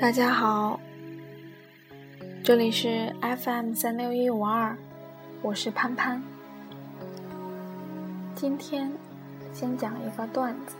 大家好，这里是 FM 三六一五二，我是潘潘。今天先讲一个段子。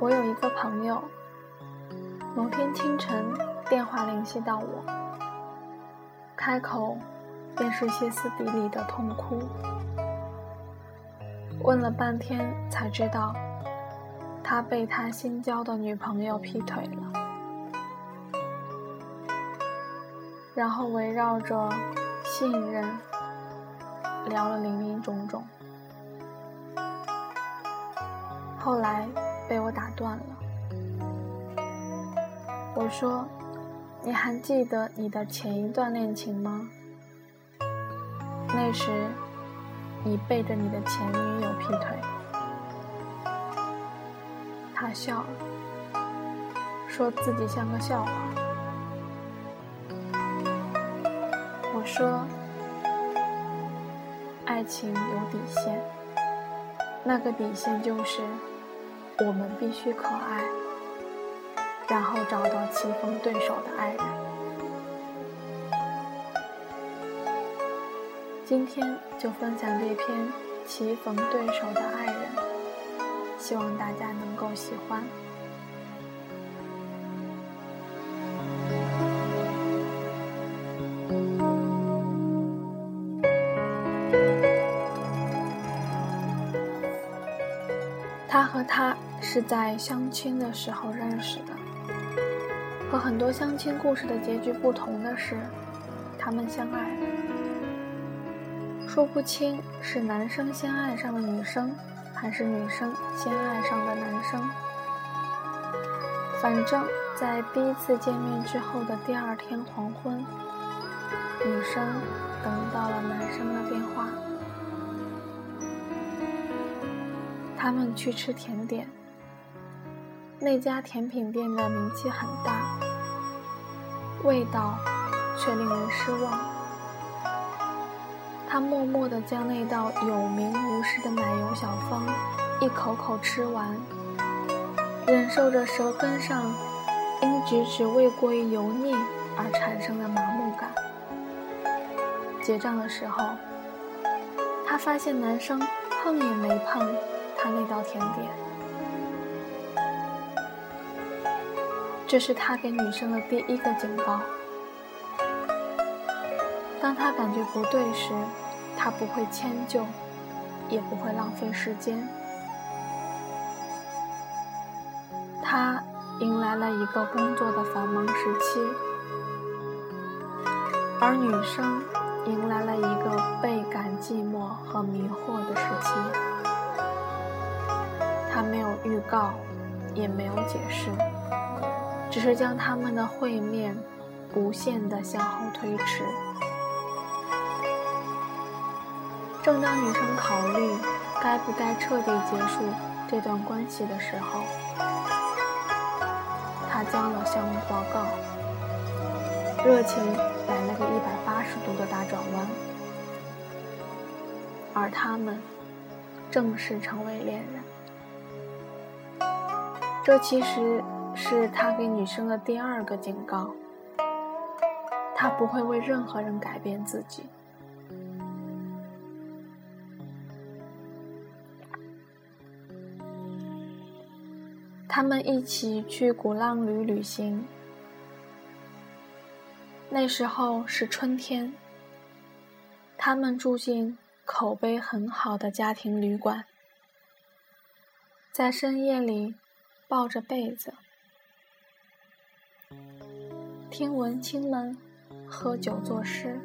我有一个朋友，某天清晨电话联系到我，开口便是歇斯底里的痛哭，问了半天才知道。他被他新交的女朋友劈腿了，然后围绕着信任聊了林林总总，后来被我打断了。我说：“你还记得你的前一段恋情吗？那时你背着你的前女友劈腿。”他笑了，说自己像个笑话。我说：“爱情有底线，那个底线就是我们必须可爱，然后找到棋逢对手的爱人。”今天就分享这篇棋逢对手的爱人。希望大家能够喜欢。他和她是在相亲的时候认识的。和很多相亲故事的结局不同的是，他们相爱了。说不清是男生先爱上了女生。还是女生先爱上的男生。反正，在第一次见面之后的第二天黄昏，女生等到了男生的电话。他们去吃甜点，那家甜品店的名气很大，味道却令人失望。他默默地将那道有名无实的奶油小方一口口吃完，忍受着舌根上因咀嚼未过于油腻而产生的麻木感。结账的时候，他发现男生碰也没碰他那道甜点。这是他给女生的第一个警告。当他感觉不对时，他不会迁就，也不会浪费时间。他迎来了一个工作的繁忙时期，而女生迎来了一个倍感寂寞和迷惑的时期。他没有预告，也没有解释，只是将他们的会面无限的向后推迟。正当女生考虑该不该彻底结束这段关系的时候，他将了项目报告，热情来了个一百八十度的大转弯，而他们正式成为恋人。这其实是他给女生的第二个警告：他不会为任何人改变自己。他们一起去鼓浪屿旅行，那时候是春天。他们住进口碑很好的家庭旅馆，在深夜里抱着被子，听文青们喝酒作诗。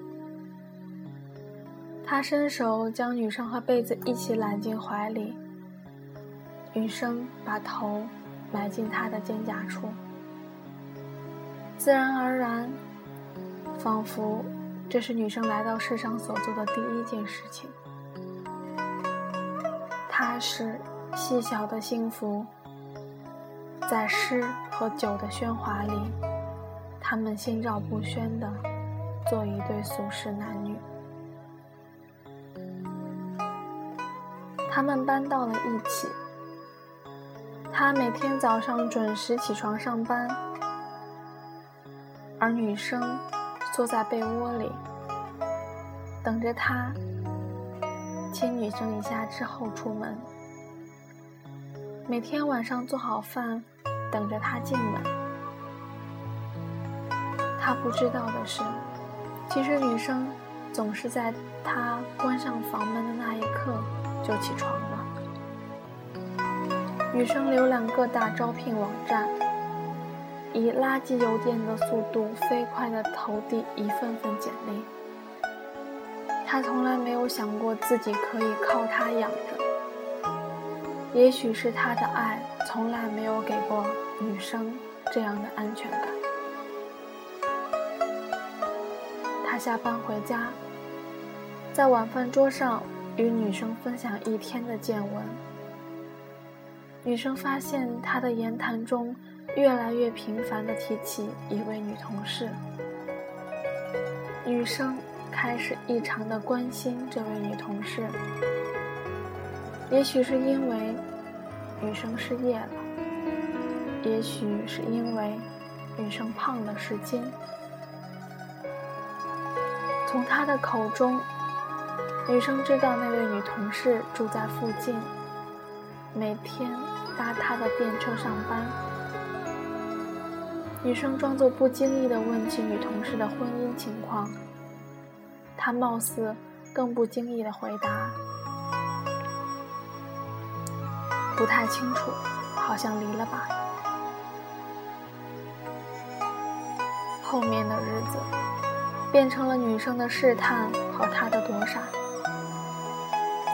他伸手将女生和被子一起揽进怀里，女生把头。埋进他的肩胛处，自然而然，仿佛这是女生来到世上所做的第一件事情。踏实、细小的幸福，在诗和酒的喧哗里，他们心照不宣的做一对俗世男女。他们搬到了一起。他每天早上准时起床上班，而女生坐在被窝里，等着他亲女生一下之后出门。每天晚上做好饭，等着他进门。他不知道的是，其实女生总是在他关上房门的那一刻就起床。女生浏览各大招聘网站，以垃圾邮件的速度飞快地投递一份份简历。她从来没有想过自己可以靠他养着。也许是他的爱从来没有给过女生这样的安全感。他下班回家，在晚饭桌上与女生分享一天的见闻。女生发现他的言谈中越来越频繁地提起一位女同事，女生开始异常的关心这位女同事。也许是因为女生失业了，也许是因为女生胖了十斤。从他的口中，女生知道那位女同事住在附近。每天搭他的电车上班，女生装作不经意地问起女同事的婚姻情况，他貌似更不经意地回答：“不太清楚，好像离了吧。”后面的日子变成了女生的试探和他的躲闪，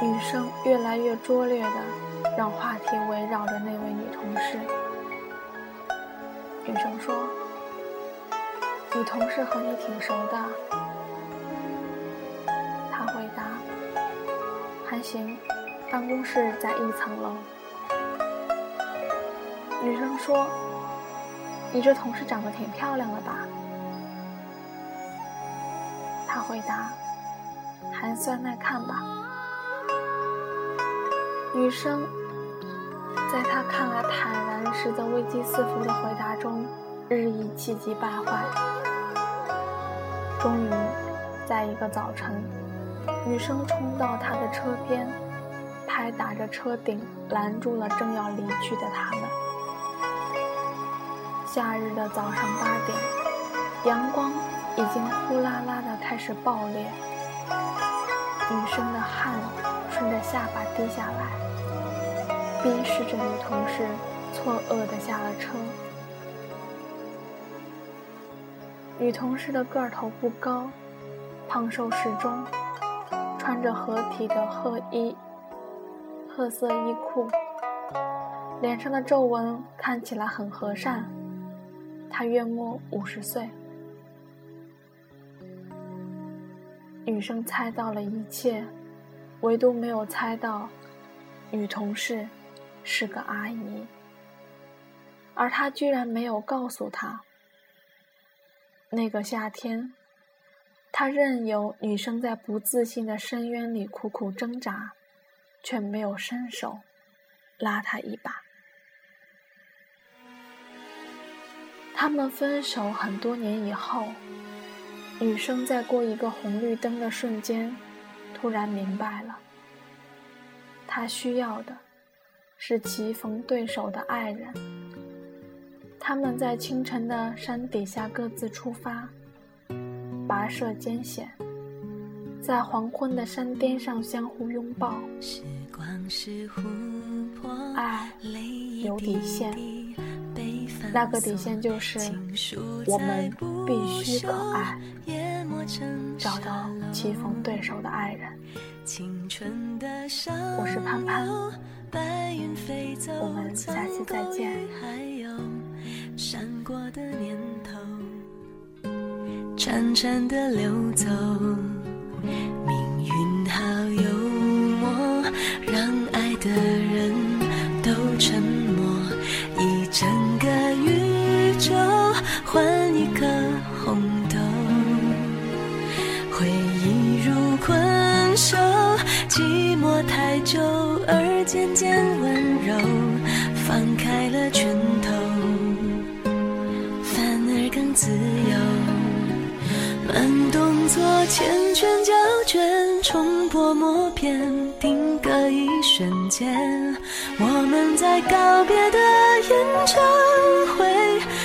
女生越来越拙劣的。让话题围绕着那位女同事。女生说：“女同事和你挺熟的。”他回答：“还行，办公室在一层楼。”女生说：“你这同事长得挺漂亮的吧？”他回答：“还算耐看吧。”女生。在他看来坦然，实则危机四伏的回答中，日益气急败坏。终于，在一个早晨，女生冲到他的车边，拍打着车顶，拦住了正要离去的他们。夏日的早上八点，阳光已经呼啦啦的开始爆裂，女生的汗顺着下巴滴下来。逼视着女同事，错愕地下了车。女同事的个头不高，胖瘦适中，穿着合体的褐衣、褐色衣裤，脸上的皱纹看起来很和善。她约莫五十岁。女生猜到了一切，唯独没有猜到女同事。是个阿姨，而他居然没有告诉她。那个夏天，他任由女生在不自信的深渊里苦苦挣扎，却没有伸手拉她一把。他们分手很多年以后，女生在过一个红绿灯的瞬间，突然明白了，她需要的。是棋逢对手的爱人。他们在清晨的山底下各自出发，跋涉艰险，在黄昏的山巅上相互拥抱。爱有底线，那个底线就是我们必须可爱，找到棋逢对手的爱人。我是潘潘。白云飞走，我们下期再见。还有闪过的念头，潺潺的流走。瞬间我们在告别的演唱会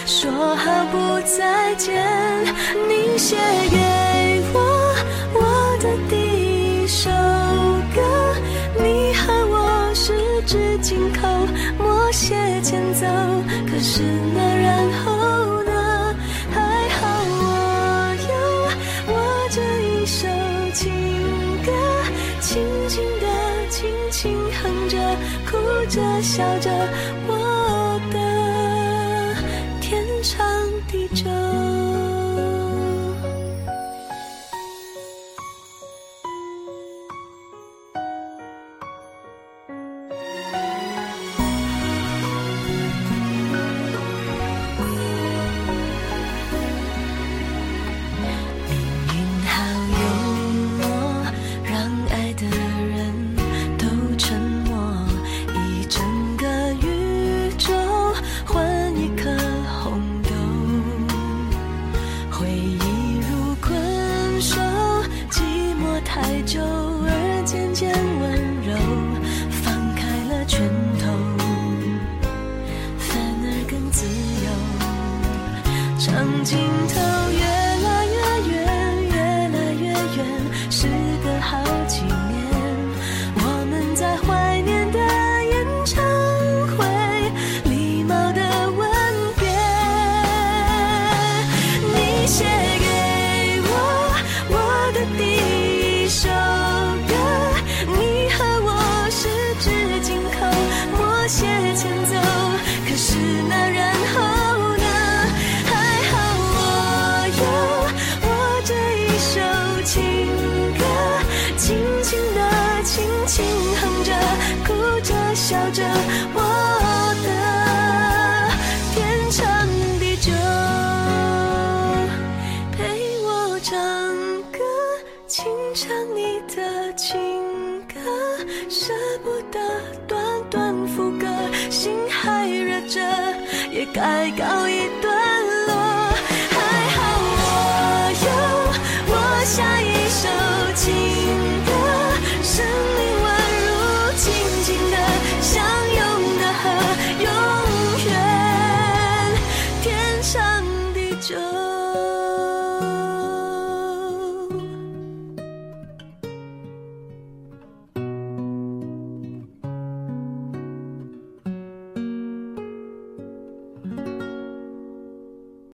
说好不再见？你写给我我的第一首歌你和我十指紧扣默写前奏可是那然后哭着笑着我 shit.